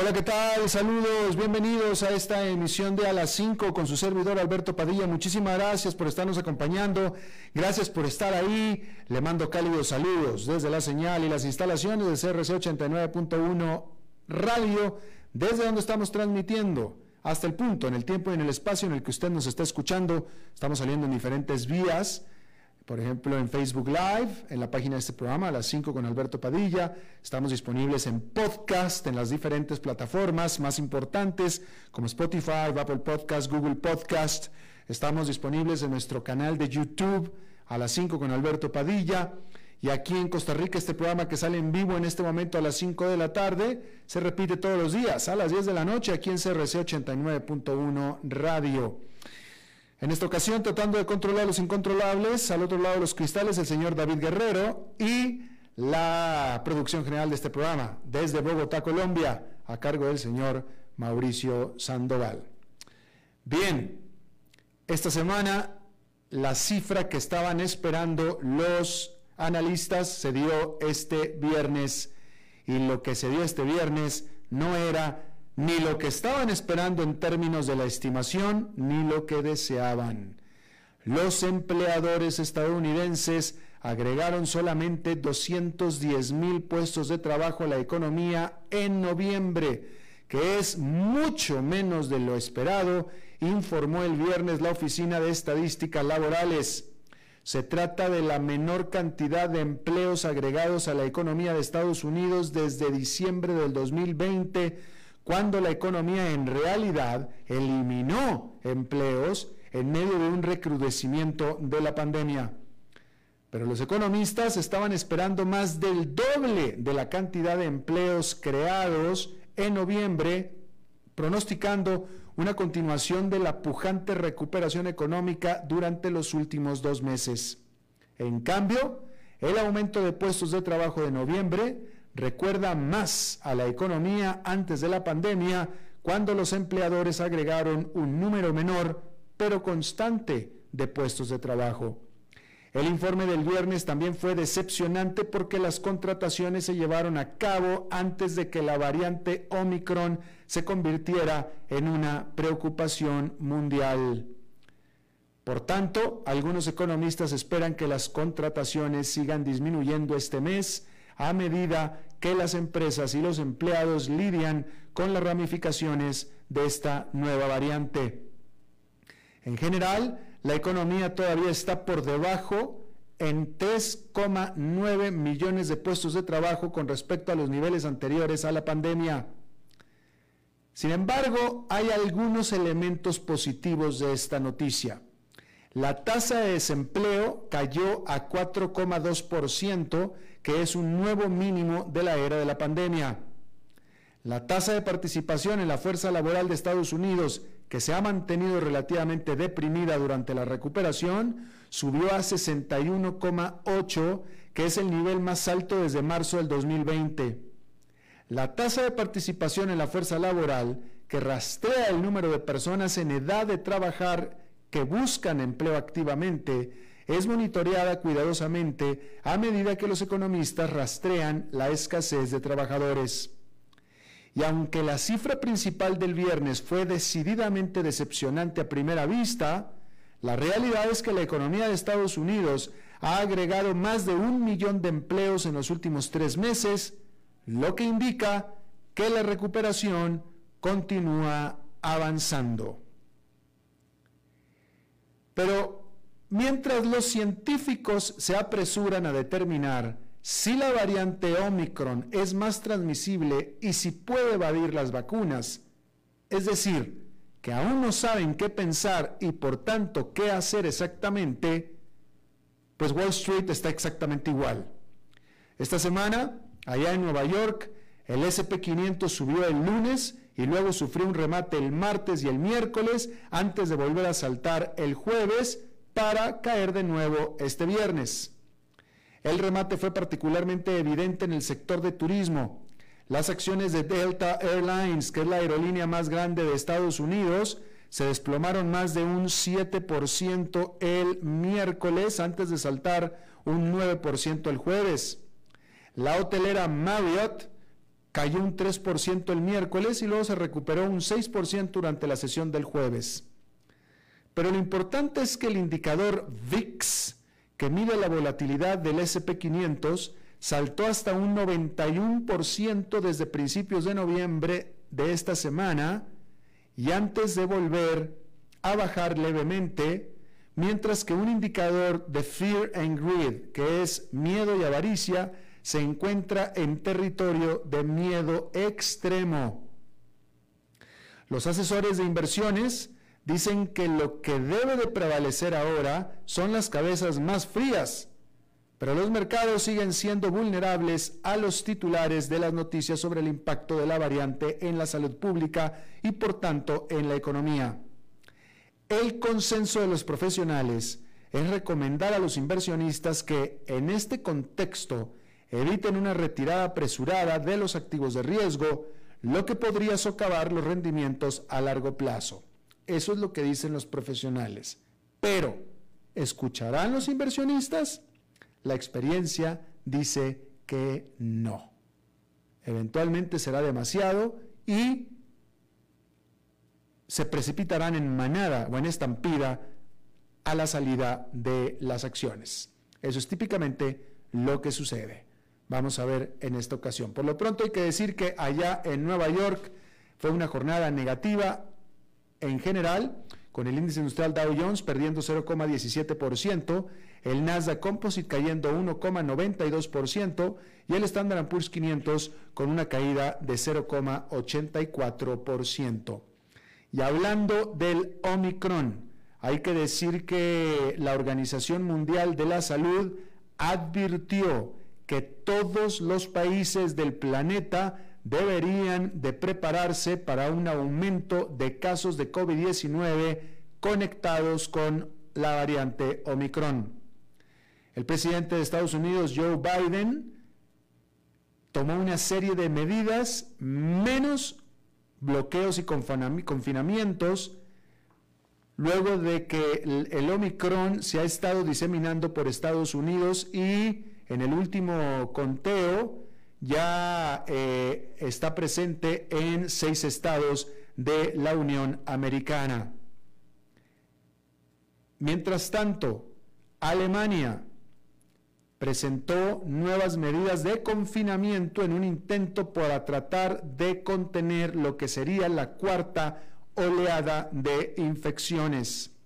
Hola, ¿qué tal? Saludos, bienvenidos a esta emisión de A las 5 con su servidor Alberto Padilla. Muchísimas gracias por estarnos acompañando, gracias por estar ahí. Le mando cálidos saludos desde la señal y las instalaciones de CRC 89.1 Radio, desde donde estamos transmitiendo hasta el punto, en el tiempo y en el espacio en el que usted nos está escuchando. Estamos saliendo en diferentes vías por ejemplo, en Facebook Live, en la página de este programa, a las 5 con Alberto Padilla. Estamos disponibles en podcast, en las diferentes plataformas más importantes, como Spotify, Apple Podcast, Google Podcast. Estamos disponibles en nuestro canal de YouTube, a las 5 con Alberto Padilla. Y aquí en Costa Rica, este programa que sale en vivo en este momento a las 5 de la tarde, se repite todos los días, a las 10 de la noche, aquí en CRC 89.1 Radio. En esta ocasión, tratando de controlar los incontrolables, al otro lado de los cristales, el señor David Guerrero y la producción general de este programa, desde Bogotá, Colombia, a cargo del señor Mauricio Sandoval. Bien, esta semana la cifra que estaban esperando los analistas se dio este viernes y lo que se dio este viernes no era ni lo que estaban esperando en términos de la estimación, ni lo que deseaban. Los empleadores estadounidenses agregaron solamente 210 mil puestos de trabajo a la economía en noviembre, que es mucho menos de lo esperado, informó el viernes la Oficina de Estadísticas Laborales. Se trata de la menor cantidad de empleos agregados a la economía de Estados Unidos desde diciembre del 2020 cuando la economía en realidad eliminó empleos en medio de un recrudecimiento de la pandemia. Pero los economistas estaban esperando más del doble de la cantidad de empleos creados en noviembre, pronosticando una continuación de la pujante recuperación económica durante los últimos dos meses. En cambio, el aumento de puestos de trabajo de noviembre recuerda más a la economía antes de la pandemia, cuando los empleadores agregaron un número menor, pero constante, de puestos de trabajo. El informe del viernes también fue decepcionante porque las contrataciones se llevaron a cabo antes de que la variante Omicron se convirtiera en una preocupación mundial. Por tanto, algunos economistas esperan que las contrataciones sigan disminuyendo este mes a medida que las empresas y los empleados lidian con las ramificaciones de esta nueva variante. En general, la economía todavía está por debajo en 3,9 millones de puestos de trabajo con respecto a los niveles anteriores a la pandemia. Sin embargo, hay algunos elementos positivos de esta noticia. La tasa de desempleo cayó a 4,2%, que es un nuevo mínimo de la era de la pandemia. La tasa de participación en la fuerza laboral de Estados Unidos, que se ha mantenido relativamente deprimida durante la recuperación, subió a 61,8, que es el nivel más alto desde marzo del 2020. La tasa de participación en la fuerza laboral, que rastrea el número de personas en edad de trabajar que buscan empleo activamente, es monitoreada cuidadosamente a medida que los economistas rastrean la escasez de trabajadores. Y aunque la cifra principal del viernes fue decididamente decepcionante a primera vista, la realidad es que la economía de Estados Unidos ha agregado más de un millón de empleos en los últimos tres meses, lo que indica que la recuperación continúa avanzando. Pero mientras los científicos se apresuran a determinar si la variante Omicron es más transmisible y si puede evadir las vacunas, es decir, que aún no saben qué pensar y por tanto qué hacer exactamente, pues Wall Street está exactamente igual. Esta semana, Allá en Nueva York, el SP500 subió el lunes y luego sufrió un remate el martes y el miércoles antes de volver a saltar el jueves para caer de nuevo este viernes. El remate fue particularmente evidente en el sector de turismo. Las acciones de Delta Airlines, que es la aerolínea más grande de Estados Unidos, se desplomaron más de un 7% el miércoles antes de saltar un 9% el jueves. La hotelera Marriott cayó un 3% el miércoles y luego se recuperó un 6% durante la sesión del jueves. Pero lo importante es que el indicador VIX, que mide la volatilidad del SP500, saltó hasta un 91% desde principios de noviembre de esta semana y antes de volver a bajar levemente, mientras que un indicador de Fear and Greed, que es miedo y avaricia, se encuentra en territorio de miedo extremo. Los asesores de inversiones dicen que lo que debe de prevalecer ahora son las cabezas más frías, pero los mercados siguen siendo vulnerables a los titulares de las noticias sobre el impacto de la variante en la salud pública y por tanto en la economía. El consenso de los profesionales es recomendar a los inversionistas que en este contexto eviten una retirada apresurada de los activos de riesgo, lo que podría socavar los rendimientos a largo plazo. Eso es lo que dicen los profesionales. Pero, ¿escucharán los inversionistas? La experiencia dice que no. Eventualmente será demasiado y se precipitarán en manada o en estampida a la salida de las acciones. Eso es típicamente lo que sucede. Vamos a ver en esta ocasión. Por lo pronto hay que decir que allá en Nueva York fue una jornada negativa en general, con el índice industrial Dow Jones perdiendo 0,17%, el Nasdaq Composite cayendo 1,92% y el Standard Poor's 500 con una caída de 0,84%. Y hablando del Omicron, hay que decir que la Organización Mundial de la Salud advirtió que todos los países del planeta deberían de prepararse para un aumento de casos de COVID-19 conectados con la variante Omicron. El presidente de Estados Unidos, Joe Biden, tomó una serie de medidas menos bloqueos y confinamientos luego de que el, Omicron se ha estado diseminando por Estados Unidos y en el último conteo ya eh, está presente en seis estados de la Unión Americana. Mientras tanto, Alemania presentó nuevas medidas de confinamiento en un intento para tratar de contener lo que sería la cuarta oleada de infecciones.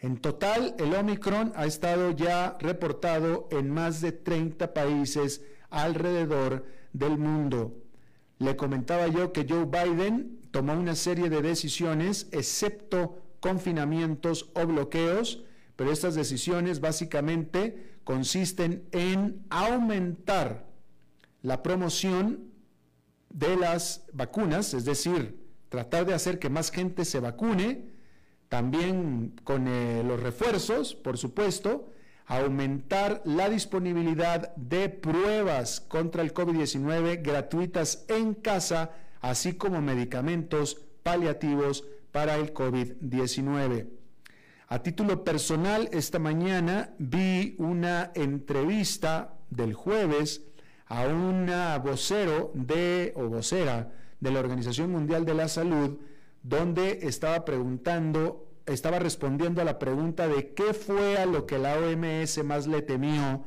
En total, el Omicron ha estado ya reportado en más de 30 países alrededor del mundo. Le comentaba yo que Joe Biden tomó una serie de decisiones, excepto confinamientos o bloqueos, pero estas decisiones básicamente consisten en aumentar la promoción de las vacunas, es decir, tratar de hacer que más gente se vacune, también con eh, los refuerzos, por supuesto, aumentar la disponibilidad de pruebas contra el COVID-19 gratuitas en casa, así como medicamentos paliativos para el COVID-19. A título personal, esta mañana vi una entrevista del jueves a una vocero de o vocera de la Organización Mundial de la Salud, donde estaba preguntando estaba respondiendo a la pregunta de qué fue a lo que la OMS más le temió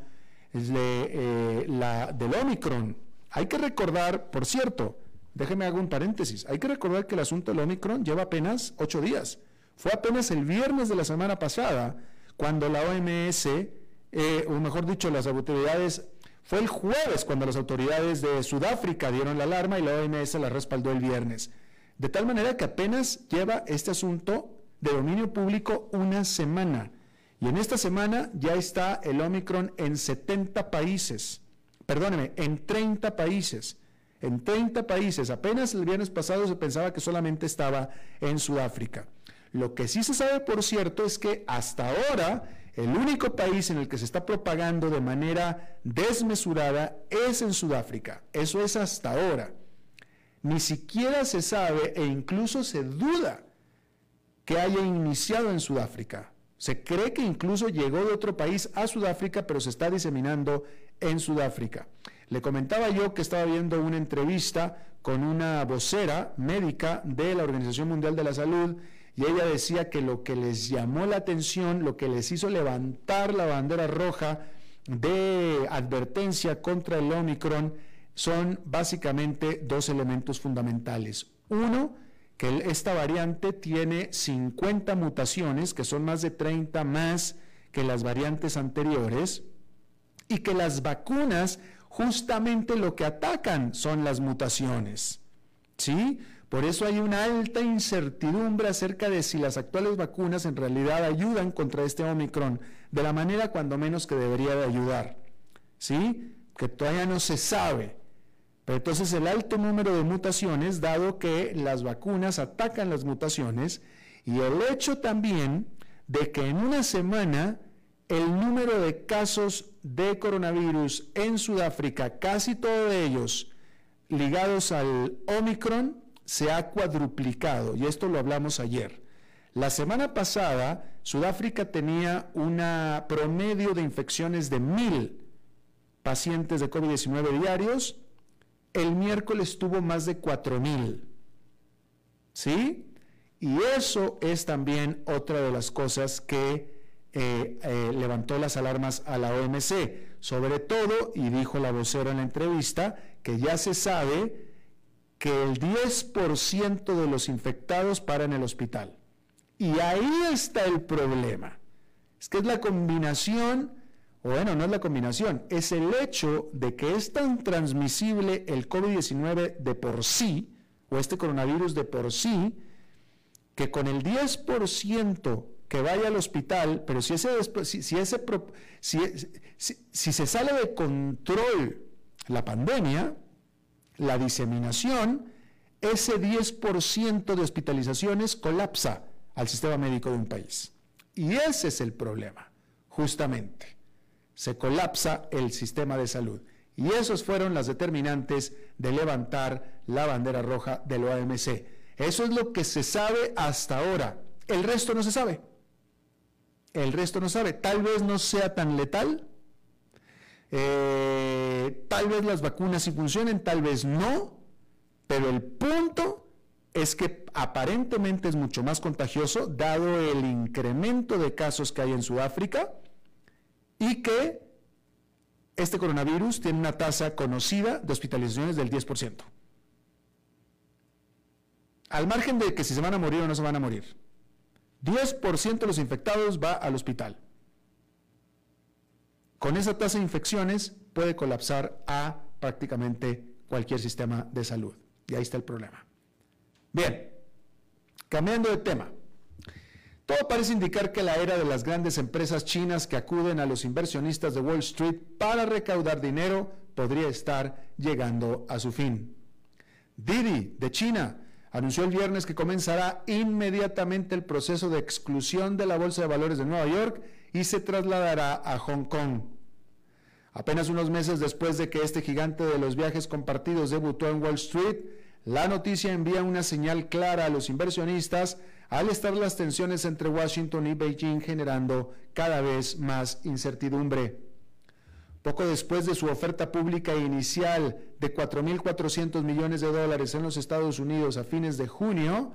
eh, la, del Omicron. Hay que recordar, por cierto, déjeme hago un paréntesis, hay que recordar que el asunto del Omicron lleva apenas ocho días. Fue apenas el viernes de la semana pasada cuando la OMS, eh, o mejor dicho, las autoridades, fue el jueves cuando las autoridades de Sudáfrica dieron la alarma y la OMS la respaldó el viernes. De tal manera que apenas lleva este asunto de dominio público una semana. Y en esta semana ya está el Omicron en 70 países, perdóneme, en 30 países. En 30 países. Apenas el viernes pasado se pensaba que solamente estaba en Sudáfrica. Lo que sí se sabe, por cierto, es que hasta ahora el único país en el que se está propagando de manera desmesurada es en Sudáfrica. Eso es hasta ahora. Ni siquiera se sabe e incluso se duda que haya iniciado en Sudáfrica. Se cree que incluso llegó de otro país a Sudáfrica, pero se está diseminando en Sudáfrica. Le comentaba yo que estaba viendo una entrevista con una vocera médica de la Organización Mundial de la Salud y ella decía que lo que les llamó la atención, lo que les hizo levantar la bandera roja de advertencia contra el Omicron, son básicamente dos elementos fundamentales. Uno, que esta variante tiene 50 mutaciones, que son más de 30 más que las variantes anteriores, y que las vacunas justamente lo que atacan son las mutaciones. ¿Sí? Por eso hay una alta incertidumbre acerca de si las actuales vacunas en realidad ayudan contra este Omicron de la manera cuando menos que debería de ayudar. ¿Sí? Que todavía no se sabe. Entonces el alto número de mutaciones, dado que las vacunas atacan las mutaciones, y el hecho también de que en una semana el número de casos de coronavirus en Sudáfrica, casi todos ellos ligados al Omicron, se ha cuadruplicado, y esto lo hablamos ayer. La semana pasada, Sudáfrica tenía un promedio de infecciones de mil pacientes de COVID-19 diarios. El miércoles tuvo más de cuatro mil. ¿Sí? Y eso es también otra de las cosas que eh, eh, levantó las alarmas a la OMC. Sobre todo, y dijo la vocera en la entrevista, que ya se sabe que el 10% de los infectados para en el hospital. Y ahí está el problema. Es que es la combinación, bueno, no es la combinación, es el hecho de que es tan transmisible el COVID-19 de por sí, o este coronavirus de por sí, que con el 10% que vaya al hospital, pero si, ese, si, ese, si se sale de control la pandemia, la diseminación, ese 10% de hospitalizaciones colapsa al sistema médico de un país. Y ese es el problema, justamente. Se colapsa el sistema de salud. Y esos fueron las determinantes de levantar la bandera roja del OMC. Eso es lo que se sabe hasta ahora. El resto no se sabe. El resto no sabe. Tal vez no sea tan letal, eh, tal vez las vacunas sí funcionen, tal vez no, pero el punto es que aparentemente es mucho más contagioso dado el incremento de casos que hay en Sudáfrica y que este coronavirus tiene una tasa conocida de hospitalizaciones del 10%. Al margen de que si se van a morir o no se van a morir. 10% de los infectados va al hospital con esa tasa de infecciones puede colapsar a prácticamente cualquier sistema de salud. Y ahí está el problema. Bien, cambiando de tema. Todo parece indicar que la era de las grandes empresas chinas que acuden a los inversionistas de Wall Street para recaudar dinero podría estar llegando a su fin. Didi, de China, anunció el viernes que comenzará inmediatamente el proceso de exclusión de la Bolsa de Valores de Nueva York y se trasladará a Hong Kong. Apenas unos meses después de que este gigante de los viajes compartidos debutó en Wall Street, la noticia envía una señal clara a los inversionistas al estar las tensiones entre Washington y Beijing generando cada vez más incertidumbre. Poco después de su oferta pública inicial de 4.400 millones de dólares en los Estados Unidos a fines de junio,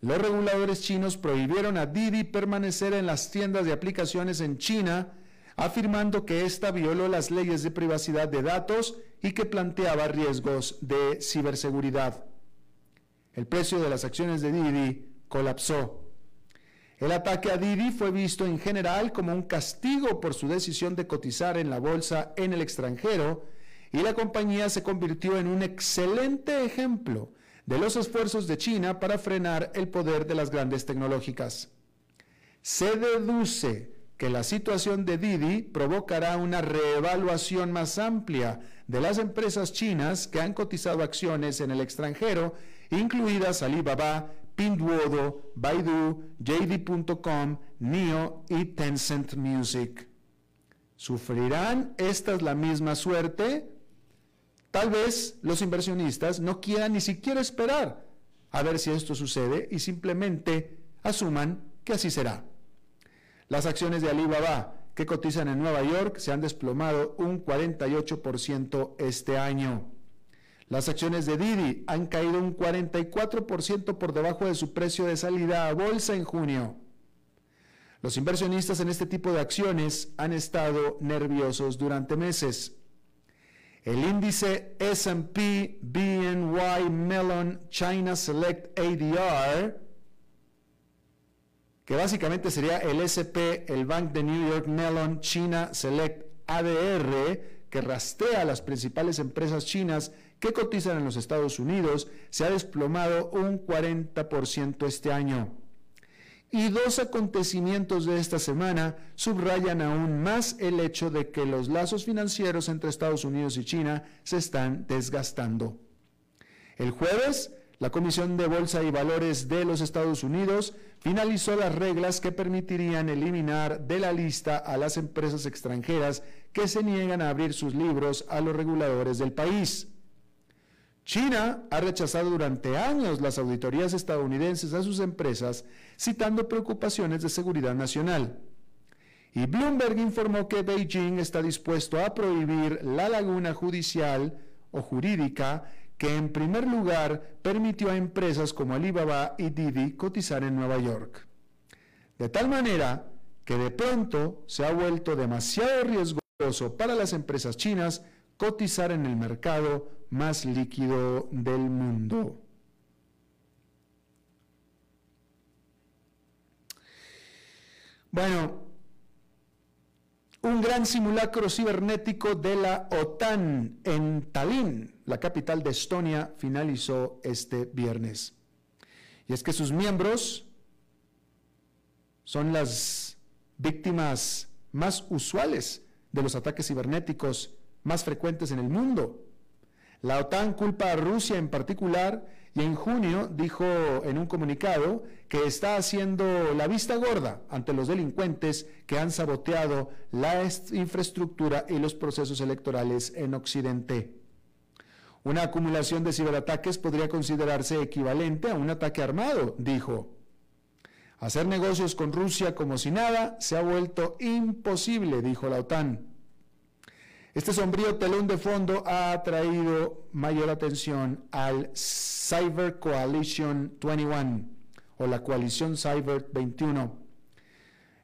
los reguladores chinos prohibieron a Didi permanecer en las tiendas de aplicaciones en China, afirmando que ésta violó las leyes de privacidad de datos y que planteaba riesgos de ciberseguridad. El precio de las acciones de Didi colapsó. El ataque a Didi fue visto en general como un castigo por su decisión de cotizar en la bolsa en el extranjero y la compañía se convirtió en un excelente ejemplo de los esfuerzos de China para frenar el poder de las grandes tecnológicas. Se deduce que la situación de Didi provocará una reevaluación más amplia de las empresas chinas que han cotizado acciones en el extranjero, incluidas Alibaba, Pinduoduo, Baidu, JD.com, NIO y Tencent Music. ¿Sufrirán estas la misma suerte? Tal vez los inversionistas no quieran ni siquiera esperar a ver si esto sucede y simplemente asuman que así será. Las acciones de Alibaba que cotizan en Nueva York se han desplomado un 48% este año. Las acciones de Didi han caído un 44% por debajo de su precio de salida a bolsa en junio. Los inversionistas en este tipo de acciones han estado nerviosos durante meses. El índice SP BNY Mellon China Select ADR, que básicamente sería el SP, el Bank de New York Mellon China Select ADR, que rastrea a las principales empresas chinas que cotizan en los Estados Unidos, se ha desplomado un 40% este año. Y dos acontecimientos de esta semana subrayan aún más el hecho de que los lazos financieros entre Estados Unidos y China se están desgastando. El jueves, la Comisión de Bolsa y Valores de los Estados Unidos finalizó las reglas que permitirían eliminar de la lista a las empresas extranjeras que se niegan a abrir sus libros a los reguladores del país. China ha rechazado durante años las auditorías estadounidenses a sus empresas, citando preocupaciones de seguridad nacional. Y Bloomberg informó que Beijing está dispuesto a prohibir la laguna judicial o jurídica que en primer lugar permitió a empresas como Alibaba y Didi cotizar en Nueva York. De tal manera que de pronto se ha vuelto demasiado riesgoso para las empresas chinas cotizar en el mercado más líquido del mundo. Bueno, un gran simulacro cibernético de la OTAN en Tallinn, la capital de Estonia, finalizó este viernes. Y es que sus miembros son las víctimas más usuales de los ataques cibernéticos más frecuentes en el mundo. La OTAN culpa a Rusia en particular y en junio dijo en un comunicado que está haciendo la vista gorda ante los delincuentes que han saboteado la infraestructura y los procesos electorales en Occidente. Una acumulación de ciberataques podría considerarse equivalente a un ataque armado, dijo. Hacer negocios con Rusia como si nada se ha vuelto imposible, dijo la OTAN. Este sombrío telón de fondo ha atraído mayor atención al Cyber Coalition 21 o la coalición Cyber 21,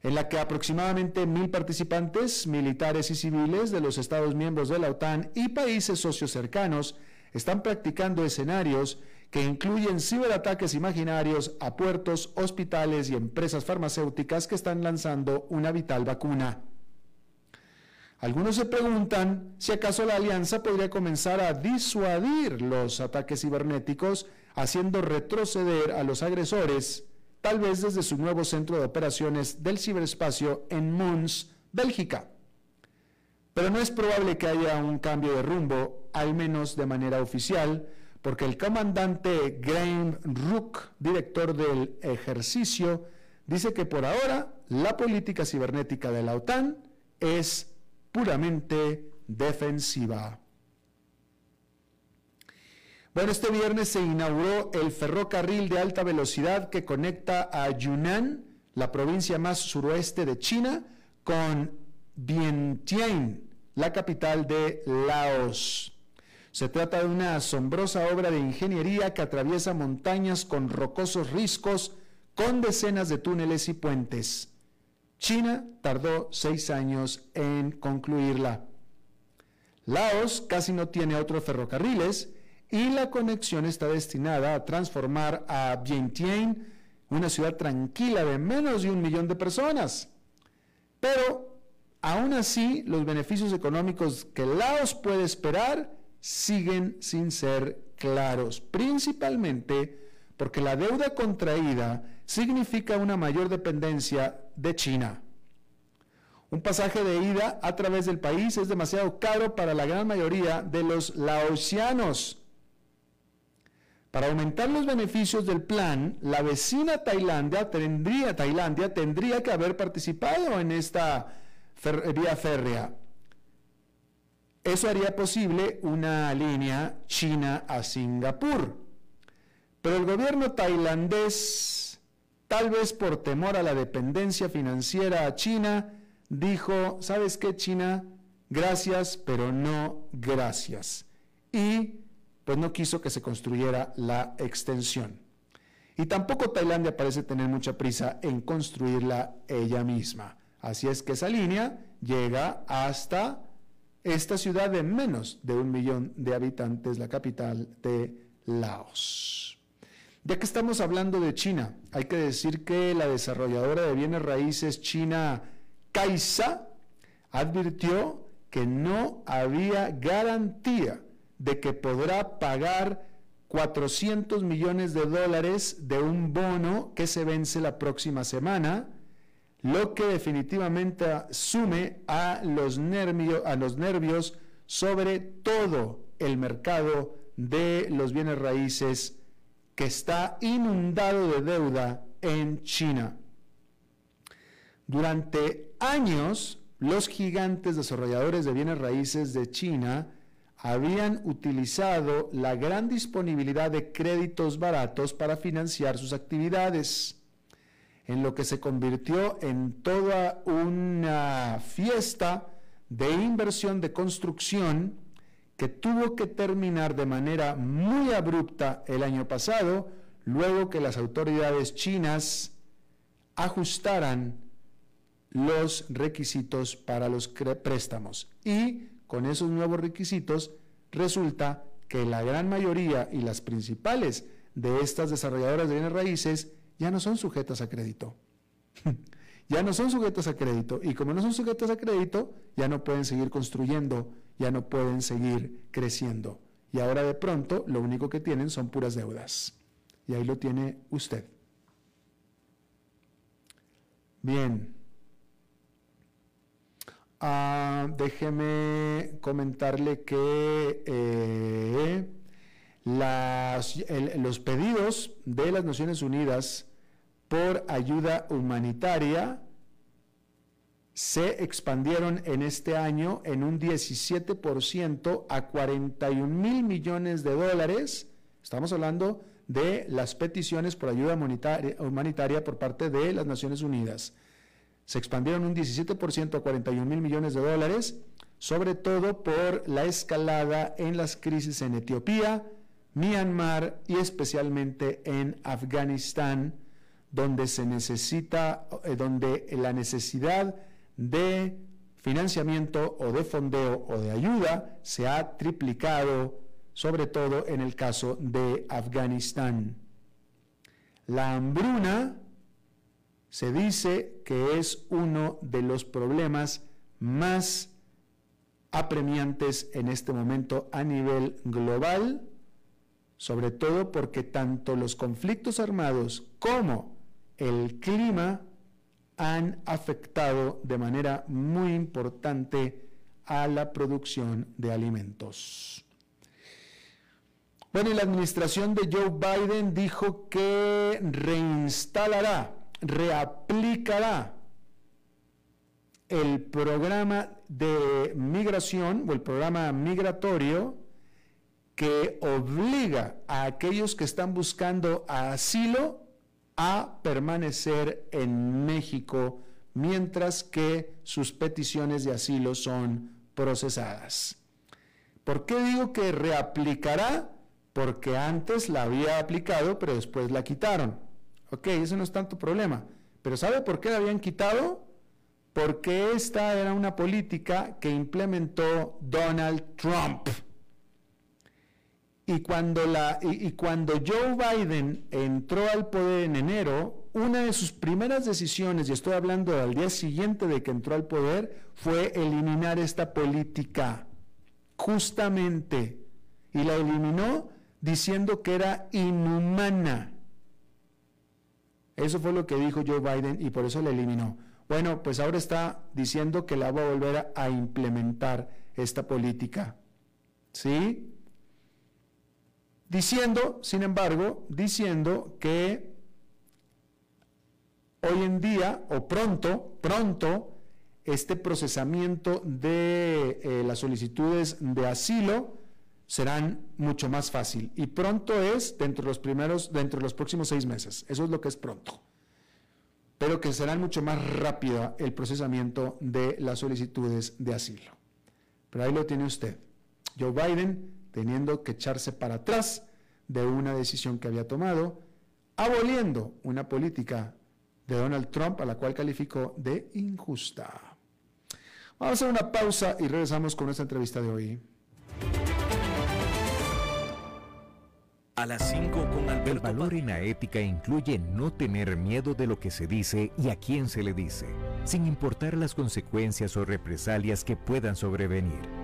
en la que aproximadamente mil participantes, militares y civiles de los Estados miembros de la OTAN y países socios cercanos están practicando escenarios que incluyen ciberataques imaginarios a puertos, hospitales y empresas farmacéuticas que están lanzando una vital vacuna. Algunos se preguntan si acaso la alianza podría comenzar a disuadir los ataques cibernéticos, haciendo retroceder a los agresores, tal vez desde su nuevo centro de operaciones del ciberespacio en Mons, Bélgica. Pero no es probable que haya un cambio de rumbo, al menos de manera oficial, porque el comandante Graham Rook, director del ejercicio, dice que por ahora la política cibernética de la OTAN es puramente defensiva. Bueno, este viernes se inauguró el ferrocarril de alta velocidad que conecta a Yunnan, la provincia más suroeste de China, con Vientiane, la capital de Laos. Se trata de una asombrosa obra de ingeniería que atraviesa montañas con rocosos riscos, con decenas de túneles y puentes. China tardó seis años en concluirla. Laos casi no tiene otros ferrocarriles y la conexión está destinada a transformar a Vientiane, una ciudad tranquila de menos de un millón de personas. Pero aún así, los beneficios económicos que Laos puede esperar siguen sin ser claros, principalmente porque la deuda contraída significa una mayor dependencia de China. Un pasaje de ida a través del país es demasiado caro para la gran mayoría de los laosianos. Para aumentar los beneficios del plan, la vecina Tailandia tendría, Tailandia tendría que haber participado en esta vía férrea. Eso haría posible una línea China a Singapur. Pero el gobierno tailandés, tal vez por temor a la dependencia financiera a China, dijo, ¿sabes qué China? Gracias, pero no gracias. Y pues no quiso que se construyera la extensión. Y tampoco Tailandia parece tener mucha prisa en construirla ella misma. Así es que esa línea llega hasta esta ciudad de menos de un millón de habitantes, la capital de Laos. Ya que estamos hablando de China, hay que decir que la desarrolladora de bienes raíces china Kaisa advirtió que no había garantía de que podrá pagar 400 millones de dólares de un bono que se vence la próxima semana, lo que definitivamente sume a los, a los nervios sobre todo el mercado de los bienes raíces que está inundado de deuda en China. Durante años, los gigantes desarrolladores de bienes raíces de China habían utilizado la gran disponibilidad de créditos baratos para financiar sus actividades, en lo que se convirtió en toda una fiesta de inversión de construcción que tuvo que terminar de manera muy abrupta el año pasado, luego que las autoridades chinas ajustaran los requisitos para los préstamos y con esos nuevos requisitos, resulta que la gran mayoría y las principales de estas desarrolladoras de bienes raíces ya no son sujetas a crédito. ya no son sujetas a crédito y como no son sujetas a crédito, ya no pueden seguir construyendo, ya no pueden seguir creciendo. Y ahora de pronto lo único que tienen son puras deudas. Y ahí lo tiene usted. Bien. Ah, déjeme comentarle que eh, los pedidos de las Naciones Unidas por ayuda humanitaria se expandieron en este año en un 17% a 41 mil millones de dólares. Estamos hablando de las peticiones por ayuda humanitaria por parte de las Naciones Unidas se expandieron un 17% a 41 mil millones de dólares, sobre todo por la escalada en las crisis en Etiopía, Myanmar y especialmente en Afganistán, donde se necesita, eh, donde la necesidad de financiamiento o de fondeo o de ayuda se ha triplicado, sobre todo en el caso de Afganistán. La hambruna se dice que es uno de los problemas más apremiantes en este momento a nivel global, sobre todo porque tanto los conflictos armados como el clima han afectado de manera muy importante a la producción de alimentos. Bueno, y la administración de Joe Biden dijo que reinstalará reaplicará el programa de migración o el programa migratorio que obliga a aquellos que están buscando asilo a permanecer en México mientras que sus peticiones de asilo son procesadas. ¿Por qué digo que reaplicará? Porque antes la había aplicado, pero después la quitaron. Ok, eso no es tanto problema. Pero ¿sabe por qué la habían quitado? Porque esta era una política que implementó Donald Trump. Y cuando, la, y, cuando Joe Biden entró al poder en enero, una de sus primeras decisiones, y estoy hablando al día siguiente de que entró al poder, fue eliminar esta política, justamente. Y la eliminó diciendo que era inhumana. Eso fue lo que dijo Joe Biden y por eso la eliminó. Bueno, pues ahora está diciendo que la va a volver a, implementar esta política. ¿Sí? Diciendo, sin embargo, diciendo que hoy en día o pronto, pronto, este procesamiento de eh, las solicitudes de asilo serán mucho más fácil. Y pronto es dentro de los primeros, dentro de los próximos seis meses. Eso es lo que es pronto. Pero que será mucho más rápido el procesamiento de las solicitudes de asilo. Pero ahí lo tiene usted. Joe Biden teniendo que echarse para atrás de una decisión que había tomado, aboliendo una política de Donald Trump a la cual calificó de injusta. Vamos a hacer una pausa y regresamos con nuestra entrevista de hoy. A las 5 con Alberto. El valor en la ética incluye no tener miedo de lo que se dice y a quién se le dice, sin importar las consecuencias o represalias que puedan sobrevenir.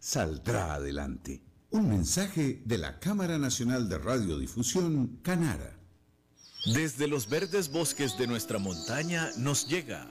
saldrá adelante. Un mensaje de la Cámara Nacional de Radiodifusión, Canara. Desde los verdes bosques de nuestra montaña nos llega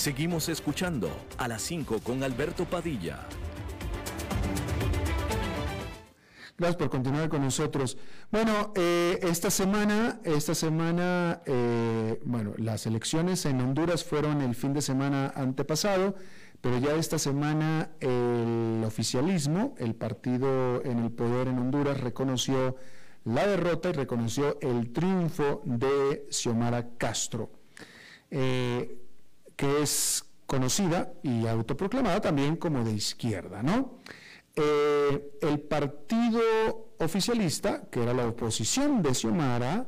Seguimos escuchando a las 5 con Alberto Padilla. Gracias por continuar con nosotros. Bueno, eh, esta semana, esta semana, eh, bueno, las elecciones en Honduras fueron el fin de semana antepasado, pero ya esta semana el oficialismo, el partido en el poder en Honduras, reconoció la derrota y reconoció el triunfo de Xiomara Castro, eh, que es conocida y autoproclamada también como de izquierda, ¿no? Eh, el partido oficialista, que era la oposición de Xiomara,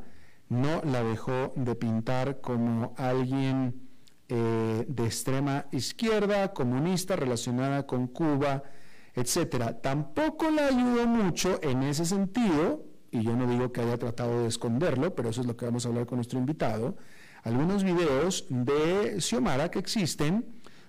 no la dejó de pintar como alguien eh, de extrema izquierda, comunista, relacionada con Cuba, etcétera. Tampoco la ayudó mucho en ese sentido, y yo no digo que haya tratado de esconderlo, pero eso es lo que vamos a hablar con nuestro invitado, algunos videos de Xiomara que existen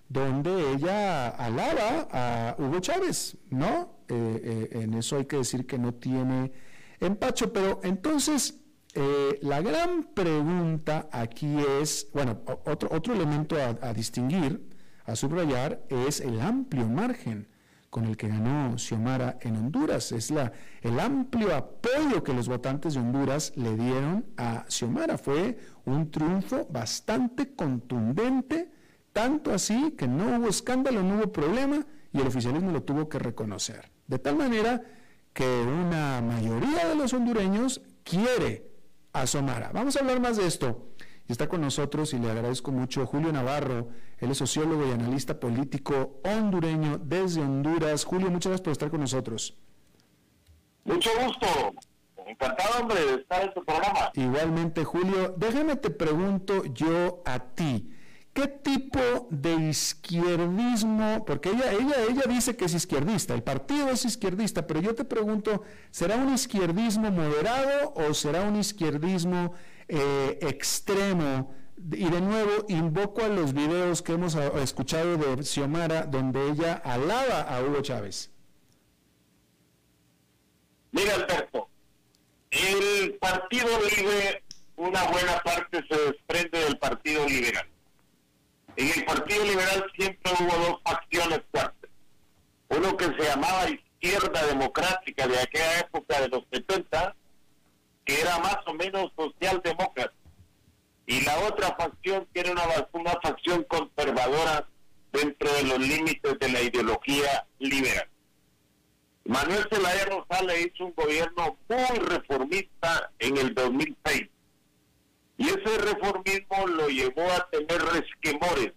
donde ella alaba a Hugo Chávez, ¿no? Eh, eh, en eso hay que decir que no tiene empacho, pero entonces eh, la gran pregunta aquí es, bueno, otro, otro elemento a, distinguir, a subrayar, es el amplio margen con el que ganó Xiomara en Honduras. Es la, el amplio apoyo que los votantes de Honduras le dieron a Xiomara. Fue un triunfo bastante contundente tanto así que no hubo escándalo, no hubo problema y el oficialismo lo tuvo que reconocer. De tal manera que una mayoría de los hondureños quiere a Somara. Vamos a hablar más de esto. Y está con nosotros y le agradezco mucho Julio Navarro, él es sociólogo y analista político hondureño desde Honduras. Julio, muchas gracias por estar con nosotros. Mucho gusto. Encantado, hombre, de estar en tu programa. Igualmente, Julio, déjame te pregunto yo a ti. ¿Qué tipo de izquierdismo? Porque ella, ella, ella dice que es izquierdista, el partido es izquierdista, pero yo te pregunto, ¿será un izquierdismo moderado o será un izquierdismo eh, extremo? Y de nuevo invoco a los videos que hemos escuchado de Xiomara, donde ella alaba a Hugo Chávez. Mira, Alberto, el Partido Libre, una buena parte se desprende del Partido Liberal en el Partido Liberal siempre hubo dos facciones fuertes. Uno que se llamaba Izquierda Democrática de aquella época de los 70 que era más o menos socialdemócrata, y la otra facción que era una, una facción conservadora dentro de los límites de la ideología liberal. Manuel Zelaya Rosales hizo un gobierno muy reformista en el 2006 y ese reformismo lo llevó a tener resquemores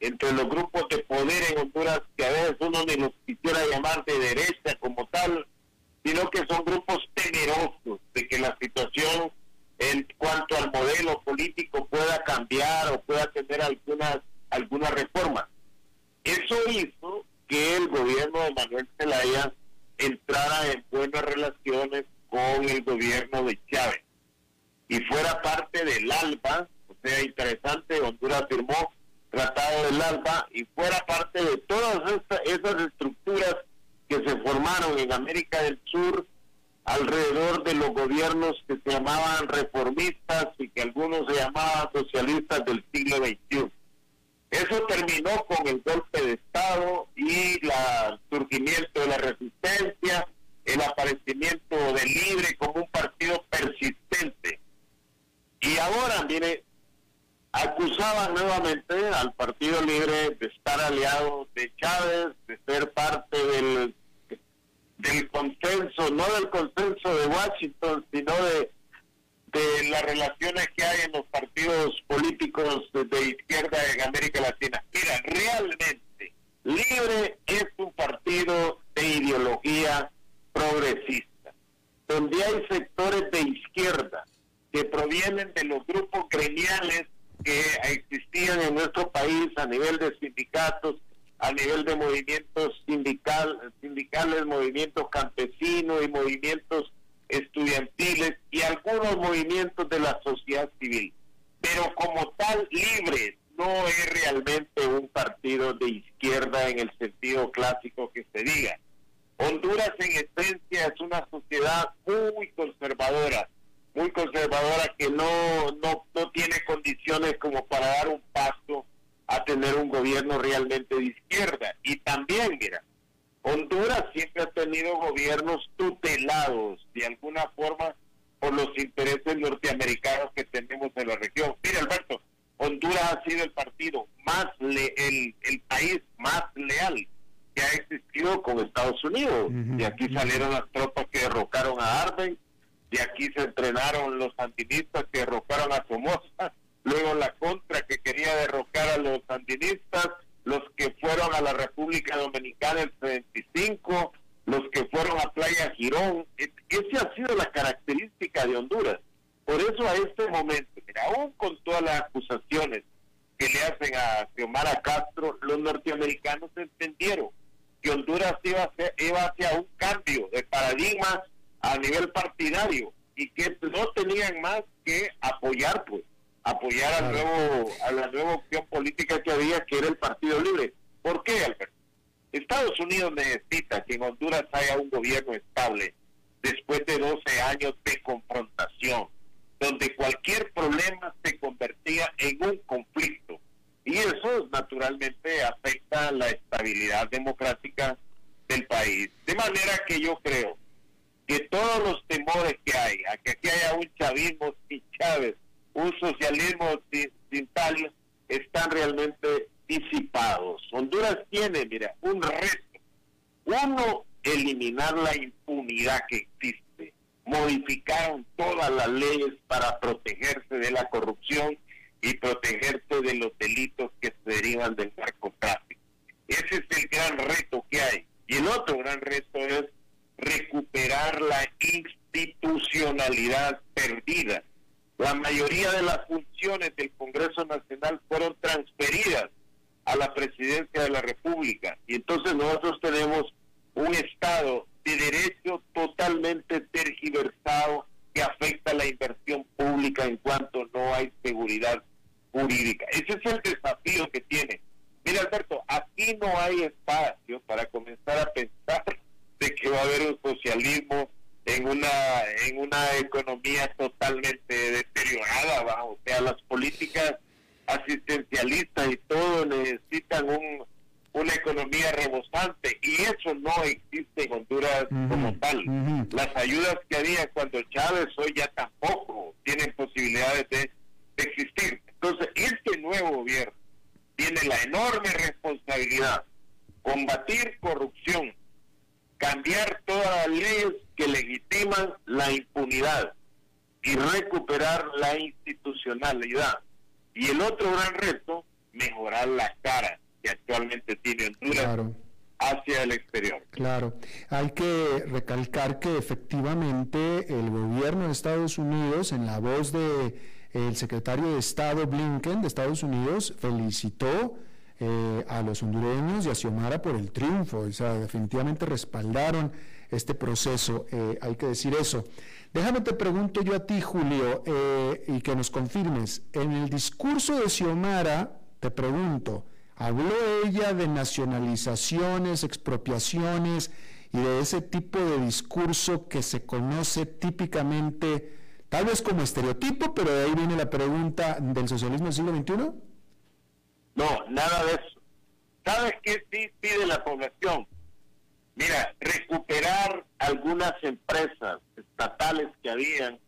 entre los grupos de poder en Honduras que a veces uno ni los quisiera llamar de derecha como tal, sino que son grupos temerosos de que la situación en cuanto al modelo político pueda cambiar o pueda tener algunas alguna reforma. Eso hizo que el gobierno de Manuel Zelaya entrara en buenas relaciones con el gobierno de Chávez y fuera parte del ALBA, o sea, interesante, Honduras firmó Tratado del ALBA y fuera parte de todas esas estructuras que se formaron en América del Sur alrededor de los gobiernos que se llamaban reformistas y que algunos se llamaban socialistas del siglo XXI. Eso terminó con el golpe de Estado y el surgimiento de la resistencia, el aparecimiento de Libre como un partido persistente. Y ahora, mire, acusaban nuevamente al Partido Libre de estar aliado de Chávez, de ser parte del, del consenso, no del consenso de Washington, sino de de las relaciones que hay en los partidos políticos de izquierda en América Latina. Mira, realmente, Libre es un partido de ideología progresista, donde hay sectores de izquierda que provienen de los grupos gremiales que existían en nuestro país a nivel de sindicatos, a nivel de movimientos sindical, sindicales, movimientos campesinos y movimientos estudiantiles y algunos movimientos de la sociedad civil. Pero como tal, libre no es realmente un partido de izquierda en el sentido clásico que se diga. Honduras en esencia es una sociedad muy conservadora, muy conservadora que no, no, no tiene condiciones como para dar un paso a tener un gobierno realmente de izquierda. Y también, mira, Honduras siempre ha tenido gobiernos tutelados de alguna forma por los intereses norteamericanos que tenemos en la región. Mira, Alberto, Honduras ha sido el partido más, le el, el país más leal que ha existido con Estados Unidos. De aquí salieron las tropas que derrocaron a Arden, de aquí se entrenaron los sandinistas que derrocaron a Somoza, luego la contra que quería derrocar a los sandinistas, los que fueron a la República Dominicana el 75, los que fueron a Playa Girón. E, esa ha sido la característica de Honduras. Por eso a este momento, aún con todas las acusaciones que le hacen a Xiomara Castro, los norteamericanos entendieron que Honduras iba hacia, iba hacia un cambio de paradigma a nivel partidario y que no tenían más que apoyar pues apoyar al nuevo, a la nueva opción política que había, que era el Partido Libre. ¿Por qué, Alberto? Estados Unidos necesita que en Honduras haya un gobierno estable después de 12 años de confrontación, donde cualquier problema se convertía en un conflicto. Y eso naturalmente afecta la estabilidad democrática del país. De manera que yo creo que todos los temores que hay, a que aquí haya un chavismo sin Chávez, un socialismo sin, tal, están realmente disipados. Honduras tiene, mira, un reto. Uno, eliminar la impunidad que existe. Modificaron todas las leyes para protegerse de la corrupción y protegerse de los delitos que se derivan del narcotráfico. Ese es el gran reto que hay. Y el otro gran reto es recuperar la institucionalidad perdida la mayoría de las funciones del Congreso Nacional fueron transferidas a la presidencia de la República. Y entonces nosotros tenemos un Estado de derecho totalmente tergiversado que afecta la inversión pública en cuanto no hay seguridad jurídica. Ese es el desafío que tiene. Mira, Alberto, aquí no hay espacio para comenzar a pensar de que va a haber un socialismo en una en una economía totalmente deteriorada, o sea, las políticas asistencialistas y todo necesitan un una economía rebosante y eso no existe en Honduras como tal. Las ayudas que había cuando Chávez hoy ya tampoco tienen posibilidades de, existir. Entonces, este nuevo gobierno tiene la enorme responsabilidad combatir corrupción, cambiar todas las leyes que legitiman la impunidad y recuperar la institucionalidad. Y el otro gran reto, mejorar la cara que actualmente tiene Honduras hacia el exterior. Claro, hay que recalcar que efectivamente el gobierno de Estados Unidos, en la voz de el secretario de Estado Blinken de Estados Unidos, felicitó eh, a los hondureños y a Xiomara por el triunfo, o sea, definitivamente respaldaron este proceso, eh, hay que decir eso. Déjame te pregunto yo a ti, Julio, eh, y que nos confirmes, en el discurso de Xiomara, te pregunto, Habló ella de nacionalizaciones, expropiaciones y de ese tipo de discurso que se conoce típicamente, tal vez como estereotipo, pero de ahí viene la pregunta del socialismo del siglo XXI. No, nada de eso. ¿Sabes qué sí pide la población? Mira, recuperar algunas empresas estatales que habían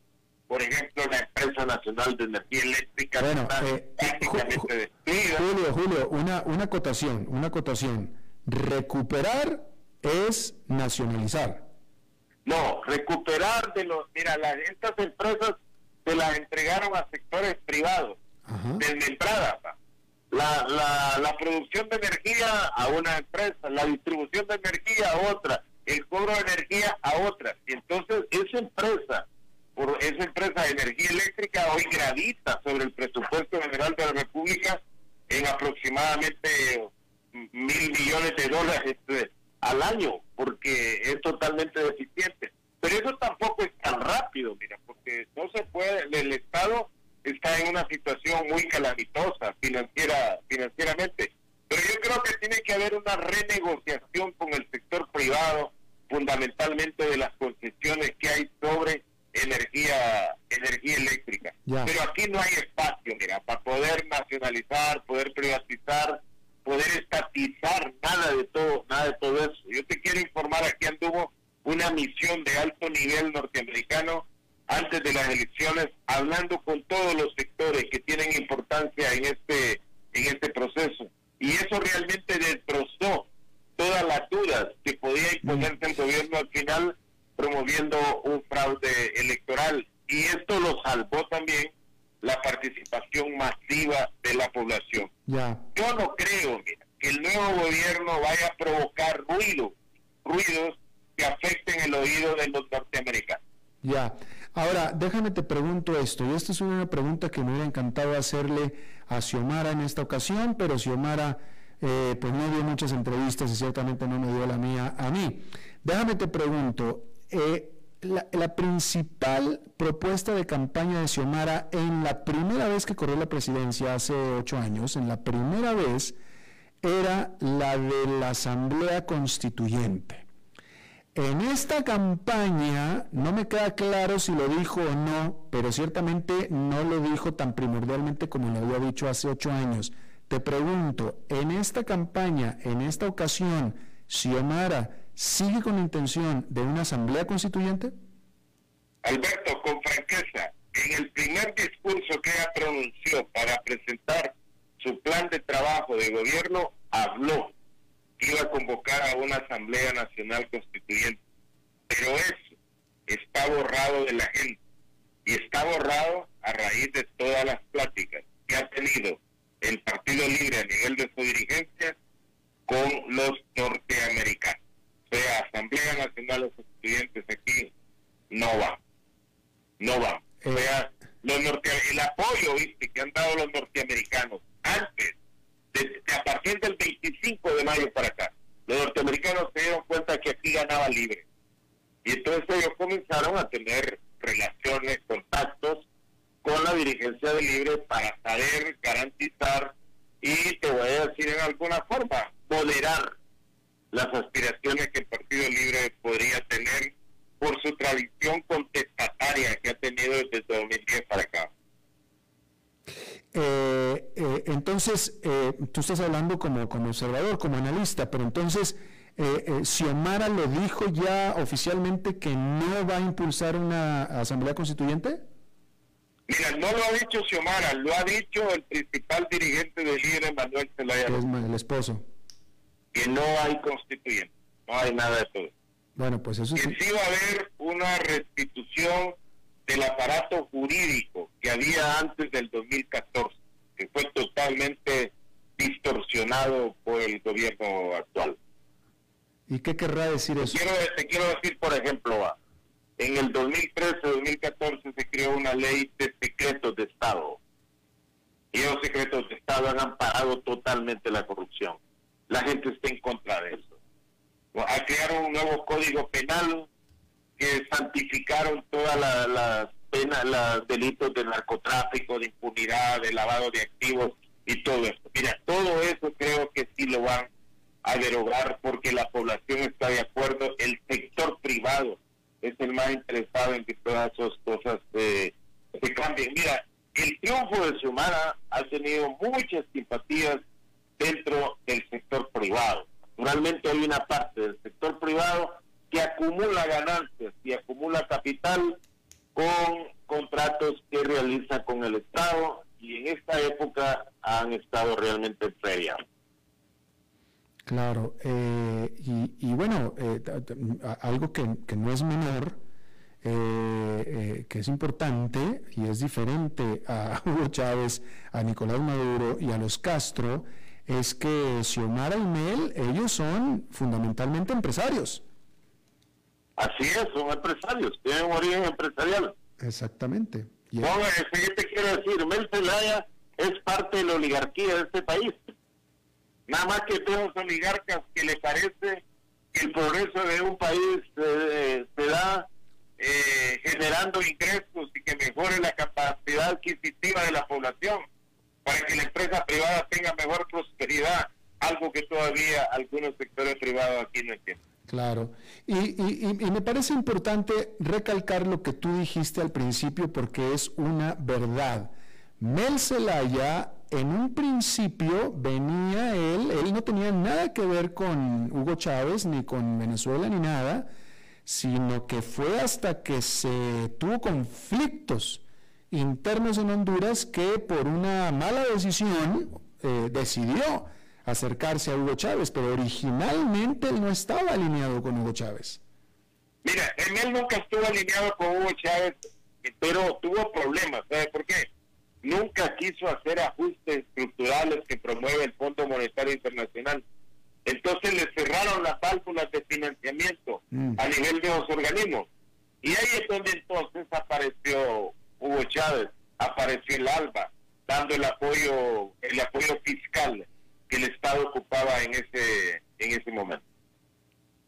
por ejemplo, la empresa nacional de energía eléctrica bueno, eh, Julio, Julio, una, una acotación, una acotación. Recuperar es nacionalizar. No, recuperar de los, mira, las, estas empresas se las entregaron a sectores privados, desde entrada. La, la, la producción de energía a una empresa, la distribución de energía a otra, el cobro de energía a otra. Entonces esa empresa por esa empresa de energía eléctrica hoy gravita sobre el presupuesto general de la República en aproximadamente mil millones de dólares este, al año, porque es totalmente deficiente. Pero eso tampoco es tan rápido, mira, porque no se puede, el Estado está en una situación muy calamitosa financiera, financieramente. Pero yo creo que tiene que haber una renegociación con el sector privado, fundamentalmente de las concesiones que hay sobre energía energía eléctrica. Pero aquí no hay espacio, mira, para poder nacionalizar, poder privatizar, poder estatizar, nada de todo, nada de todo eso. Yo te quiero informar, aquí anduvo una misión de alto nivel norteamericano antes de las elecciones, hablando con todos los sectores que tienen importancia en este en este proceso. Y eso realmente destrozó todas las dudas que podía imponerse el gobierno al final promoviendo un fraude electoral y esto lo salvó también la participación masiva de la población. Ya. Yo no creo que el nuevo gobierno vaya a provocar ruido, ruidos que afecten el oído de los norteamericanos. Ya. Ahora, déjame te pregunto esto, y esta es una pregunta que me hubiera encantado hacerle a Xiomara en esta ocasión, pero Xiomara eh, pues no dio muchas entrevistas y ciertamente no me dio la mía a mí. Déjame te pregunto, eh, la, principal propuesta de campaña de Xiomara en la primera vez que corrió la presidencia hace ocho años, en la primera vez, era la de la Asamblea Constituyente. En esta campaña no me queda claro si lo dijo o no, pero ciertamente no lo dijo tan primordialmente como lo había dicho hace ocho años. Te pregunto, en esta campaña, en esta ocasión, Xiomara sigue con la intención de una asamblea constituyente? Alberto, con franqueza, en el primer discurso que ella pronunció para presentar su plan de trabajo de gobierno, habló iba a convocar a una asamblea nacional constituyente. Pero eso está borrado de la gente y está borrado a raíz de todas las pláticas que ha tenido el Partido Libre a nivel de su dirigencia con los norteamericanos sea Asamblea Nacional de los Estudiantes aquí, no va. No va. O eh. sea, los norte, el apoyo ¿viste? que han dado los norteamericanos antes, de, a partir del 25 de mayo para acá, los norteamericanos se dieron cuenta que aquí ganaba libre. Y entonces ellos comenzaron a tener relaciones, contactos con la dirigencia de Libre para saber garantizar y te voy a decir en alguna forma, moderar las aspiraciones que el Partido Libre podría tener por su tradición contestataria que ha tenido desde 2010 para acá. Eh, eh, entonces, eh, tú estás hablando como, como observador, como analista, pero entonces, ¿Xiomara lo dijo ya oficialmente que no va a impulsar una asamblea constituyente? Mira, no lo ha dicho Xiomara, lo ha dicho el principal dirigente del líder, Manuel Zelaya. es el esposo. Que no hay constituyente, no hay nada de todo. Bueno, pues eso que sí va a haber una restitución del aparato jurídico que había antes del 2014, que fue totalmente distorsionado por el gobierno actual. ¿Y qué querrá decir eso? Quiero, te quiero decir, por ejemplo, en el 2013-2014 se creó una ley de secretos de Estado. Y esos secretos de Estado han amparado totalmente la corrupción. La gente está en contra de eso. A crear un nuevo código penal que santificaron todas las penas, los delitos de narcotráfico, de impunidad, de lavado de activos y todo eso. Mira, todo eso creo que sí lo van a derogar porque la población está de acuerdo, el sector privado es el más interesado en que todas esas cosas se cambien. Mira, el triunfo de Sumara ha tenido muchas simpatías dentro del sector privado. Naturalmente hay una parte del sector privado que acumula ganancias y acumula capital con contratos que realiza con el Estado y en esta época han estado realmente feriados. Claro, eh, y, bueno, eh, algo que, no es menor, eh, que es importante y es diferente a Hugo Chávez, a Nicolás Maduro y a los Castro, es que Xiomara y Mel, ellos son fundamentalmente empresarios. Así es, son empresarios, tienen origen empresarial. Exactamente. No, ¿qué te quiero decir? Mel Zelaya es parte de la oligarquía de este país. Nada más que todos los oligarcas que le parece que el progreso de un país eh, se da eh, generando ingresos y que mejore la capacidad adquisitiva de la población para que la empresa privada tenga mejor prosperidad, algo que todavía algunos sectores privados aquí no entienden. Claro. Y, me parece importante recalcar lo que tú dijiste al principio porque es una verdad. Mel Zelaya, en un principio venía él, él no tenía nada que ver con Hugo Chávez, ni con Venezuela, ni nada, sino que fue hasta que se tuvo conflictos internos en Honduras que por una mala decisión eh, decidió acercarse a Hugo Chávez, pero originalmente él no estaba alineado con Hugo Chávez. Mira, él nunca estuvo alineado con Hugo Chávez, pero tuvo problemas. ¿Sabes por qué? Nunca quiso hacer ajustes estructurales que promueve el Fondo Monetario Internacional. Entonces le cerraron las válvulas de financiamiento mm. a nivel de los organismos. Y ahí es donde entonces apareció Hugo Chávez, apareció el ALBA, dando el apoyo, el apoyo fiscal el Estado ocupaba en ese, en ese momento.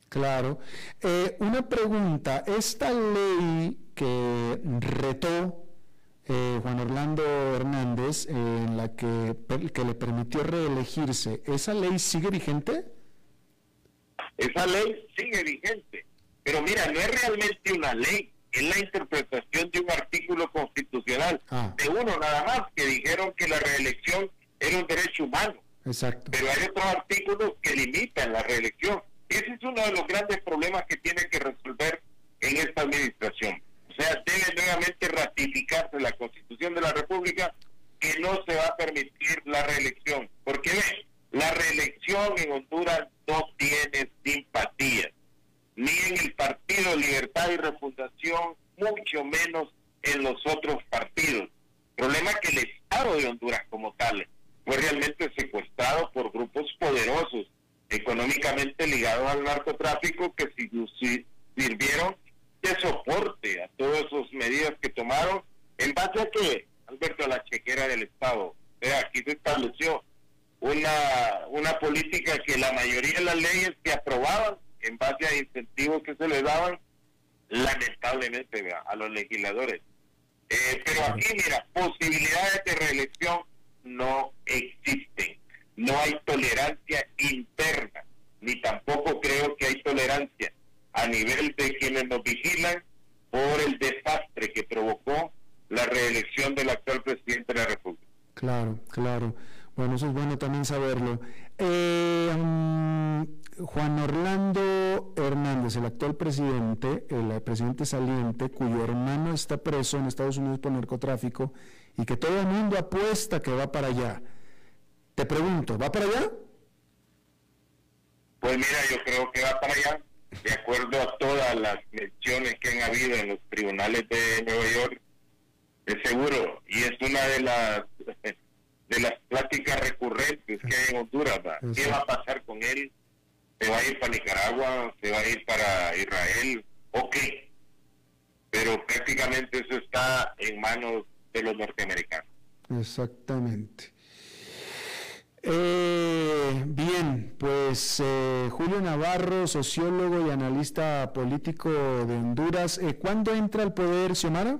Claro. Eh, una pregunta, esta ley que retó eh, Juan Orlando Hernández, en la que, que le permitió reelegirse, ¿esa ley sigue vigente? Esa ley sigue vigente, pero mira, no es realmente una ley, es la interpretación de un artículo constitucional, ah. de uno nada más, que dijeron que la reelección era un derecho humano. Pero hay otros artículos que limitan la reelección. Ese es uno de los grandes problemas que tiene que resolver en esta administración. O sea, debe nuevamente ratificarse la Constitución de la República que no se va a permitir la reelección. Porque ve, la reelección en Honduras no tiene simpatía, ni en el Partido Libertad y Refundación, mucho menos en los otros partidos. Problema que el Estado de Honduras como tal fue realmente secuestrado por grupos poderosos económicamente ligados al narcotráfico que sirvieron de soporte a todas esas medidas que tomaron en base a que, Alberto, la chequera del Estado. aquí se estableció una, una política que la mayoría de las leyes que aprobaban en base a incentivos que se le daban, lamentablemente a los legisladores. Eh, pero aquí, mira, posibilidades de reelección no existen. No hay tolerancia interna, ni tampoco creo que hay tolerancia a nivel de quienes nos vigilan por el desastre que provocó la reelección del actual presidente de la República. eso es bueno también saberlo. Eh, mm, Juan Orlando Hernández, el actual presidente, el presidente saliente, cuyo hermano está preso en Estados Unidos por narcotráfico y que todo el mundo apuesta que va para allá. Te pregunto, ¿va para allá? Pues mira, yo creo que va para allá, de acuerdo a todas las menciones que han habido en los tribunales de Nueva York, de seguro, y es una de las de las pláticas recurrentes que hay en Honduras. ¿Qué va a pasar con él? ¿Se va a ir para Nicaragua? ¿Se va a ir para Israel? ¿O qué? Pero prácticamente eso está en manos de los norteamericanos. Exactamente. Eh, bien, pues eh, Julio Navarro, sociólogo y analista político de Honduras. Eh, ¿Cuándo entra al poder Xiomara?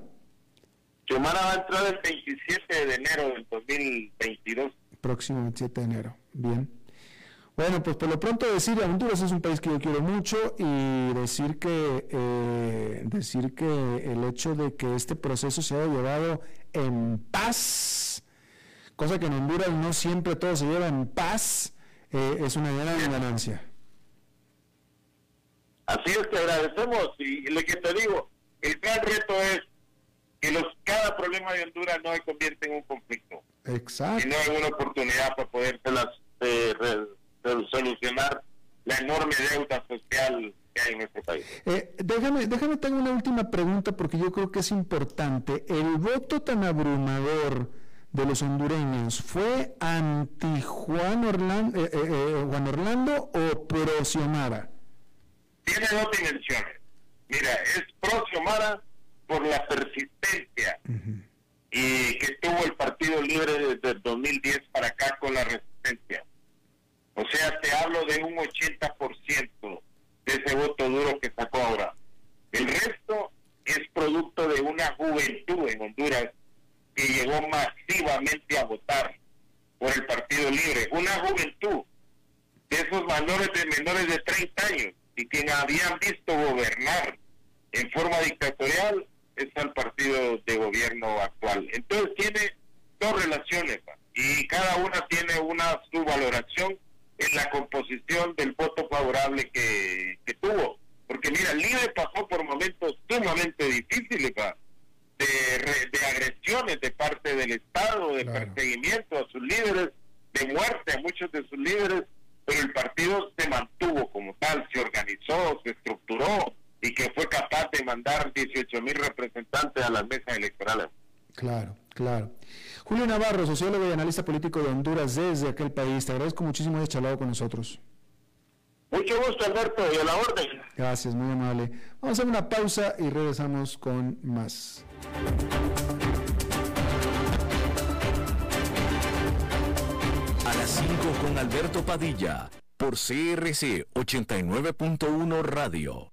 Xiomara va a entrar el 27 de enero del 2022. Próximo 27 de enero. Bien. Bueno, pues por lo pronto decir, Honduras es un país que yo quiero mucho y decir que eh, decir que el hecho de que este proceso se haya llevado en paz cosa que en Honduras no siempre todo se lleva en paz, eh, es una gran ganancia. Así es, te agradecemos y lo que te digo, el gran reto es que los, cada problema de Honduras no se convierte en un conflicto. Exacto. Y no hay una oportunidad para poder eh, solucionar la enorme deuda social que hay en nuestro país. Eh, déjame, déjame tener una última pregunta porque yo creo que es importante. El voto tan abrumador de los hondureños fue anti Juan Orlando, eh, eh, eh, Juan Orlando o pro Xiomara? Tiene dos dimensiones. Mira, es pro Xiomara por la persistencia y que tuvo el Partido Libre desde el 2010 para acá con la resistencia. O sea, te hablo de un 80% de ese voto duro que sacó ahora. El resto es producto de una juventud en Honduras que llegó masivamente a votar por el Partido Libre. Una juventud de esos valores de menores de 30 años y quien habían visto gobernar en forma dictatorial es el partido de gobierno actual. Entonces tiene dos relaciones y cada una tiene una subvaloración en la composición del voto favorable que, tuvo. Porque mira, Libre pasó por momentos sumamente difíciles. ¿va? de, agresiones de parte del Estado, de perseguimiento a sus líderes, de muerte a muchos de sus líderes, pero el partido se mantuvo como tal, se organizó, se estructuró y que fue capaz de mandar 18 mil representantes a las mesas electorales. Claro, claro. Julio Navarro, sociólogo y analista político de Honduras desde aquel país, te agradezco muchísimo de charlado con nosotros. Mucho gusto, Alberto, y a la orden. Gracias, muy amable. Vamos a hacer una pausa y regresamos con más. A las 5 con Alberto Padilla, por CRC 89.1 Radio.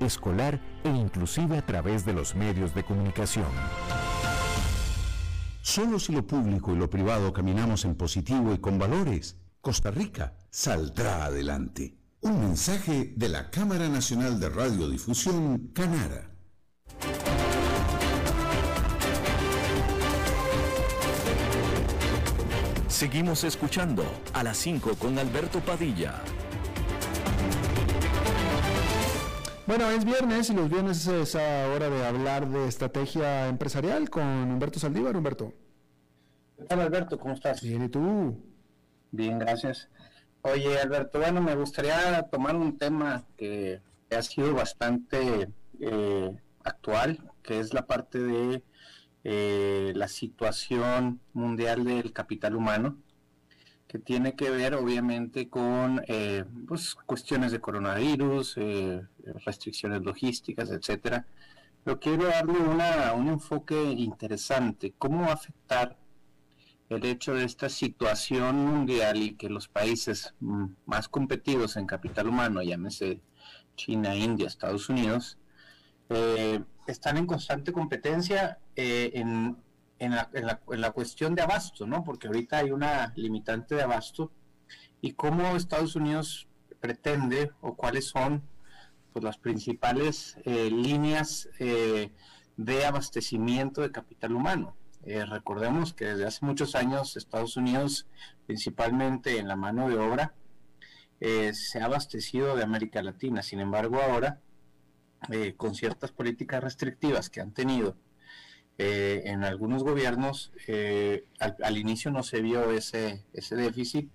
escolar e inclusive a través de los medios de comunicación. Solo si lo público y lo privado caminamos en positivo y con valores, Costa Rica saldrá adelante. Un mensaje de la Cámara Nacional de Radiodifusión, Canara. Seguimos escuchando a las 5 con Alberto Padilla. Bueno, es viernes y los viernes es hora de hablar de estrategia empresarial con Humberto Saldívar. Humberto. ¿Qué tal, Alberto? ¿Cómo estás? Bien, ¿y tú? Bien, gracias. Oye, Alberto, bueno, me gustaría tomar un tema que ha sido bastante eh, actual, que es la parte de eh, la situación mundial del capital humano, que tiene que ver obviamente con eh, pues, cuestiones de coronavirus, restricciones logísticas, etcétera. Pero quiero darle una, un enfoque interesante, cómo va a afectar el hecho de esta situación mundial y que los países mm, más competidos en capital humano, llámese China, India, Estados Unidos, eh, están en constante competencia eh, en, la, cuestión de abasto, ¿no? Porque ahorita hay una limitante de abasto y cómo Estados Unidos pretende o cuáles son pues, las principales eh, líneas de abastecimiento de capital humano. recordemos que desde hace muchos años Estados Unidos, principalmente en la mano de obra, se ha abastecido de América Latina. Sin embargo, ahora eh, con ciertas políticas restrictivas que han tenido eh, en algunos gobiernos, eh, al, inicio no se vio ese, ese déficit,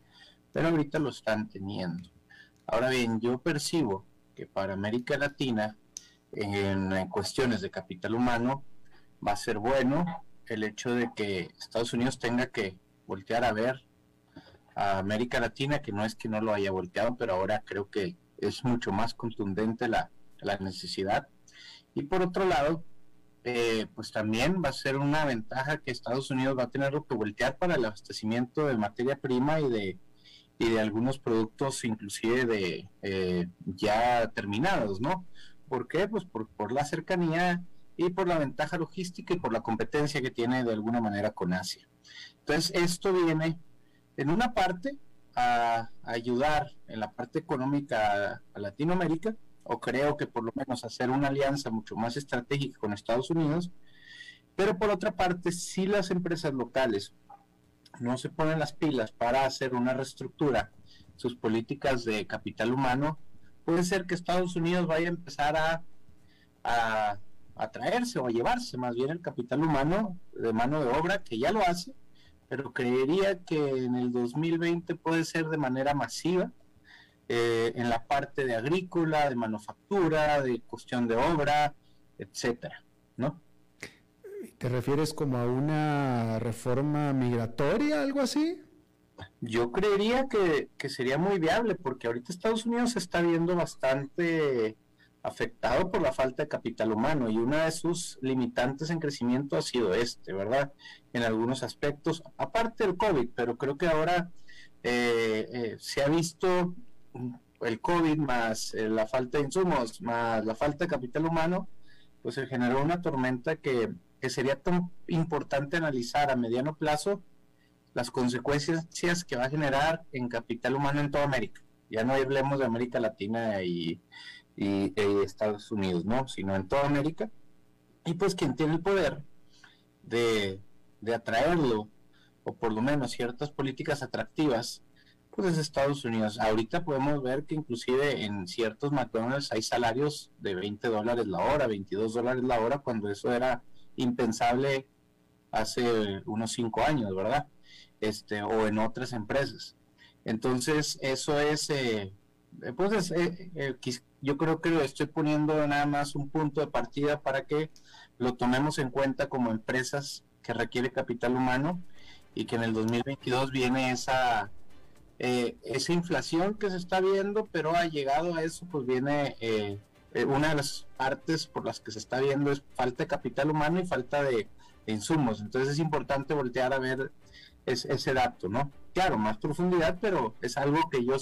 pero ahorita lo están teniendo. Ahora bien, yo percibo que para América Latina, en, cuestiones de capital humano, va a ser bueno el hecho de que Estados Unidos tenga que voltear a ver a América Latina, que no es que no lo haya volteado, pero ahora creo que es mucho más contundente la, la necesidad. Y por otro lado, eh, pues también va a ser una ventaja que Estados Unidos va a tener que voltear para el abastecimiento de materia prima y de, y de algunos productos inclusive de eh, ya terminados, ¿no? ¿Por qué? Pues por, por la cercanía y por la ventaja logística y por la competencia que tiene de alguna manera con Asia. Entonces, esto viene en una parte a ayudar en la parte económica a Latinoamérica, o creo que por lo menos hacer una alianza mucho más estratégica con Estados Unidos, pero por otra parte, si las empresas locales no se ponen las pilas para hacer una reestructura, sus políticas de capital humano, puede ser que Estados Unidos vaya a empezar a, a, traerse o a llevarse más bien el capital humano de mano de obra, que ya lo hace, pero creería que en el 2020 puede ser de manera masiva eh, en la parte de agrícola, de manufactura, de cuestión de obra, etcétera, ¿no? ¿Te refieres como a una reforma migratoria, algo así? Yo creería que, que sería muy viable, porque ahorita Estados Unidos se está viendo bastante afectado por la falta de capital humano y una de sus limitantes en crecimiento ha sido este, ¿verdad? En algunos aspectos, aparte del COVID, pero creo que ahora eh, eh, se ha visto el COVID más eh, la falta de insumos, más la falta de capital humano, pues se generó una tormenta que, sería tan importante analizar a mediano plazo las consecuencias que va a generar en capital humano en toda América. Ya no hablemos de América Latina y, y, Estados Unidos, ¿no? Sino en toda América. Y pues quien tiene el poder de, de atraerlo, o por lo menos ciertas políticas atractivas, pues es Estados Unidos. Ahorita podemos ver que inclusive en ciertos McDonald's hay salarios de 20 dólares la hora, 22 dólares la hora, cuando eso era impensable hace unos 5 años, ¿verdad? Este, o en otras empresas. Entonces, eso es, eh, pues eh, eh, yo creo que estoy poniendo nada más un punto de partida para que lo tomemos en cuenta como empresas que requiere capital humano y que en el 2022 viene esa eh, esa inflación que se está viendo, pero ha llegado a eso, pues viene eh, eh, una de las partes por las que se está viendo es falta de capital humano y falta de, insumos. Entonces es importante voltear a ver ese dato, ¿no? Claro, más profundidad, pero es algo que yo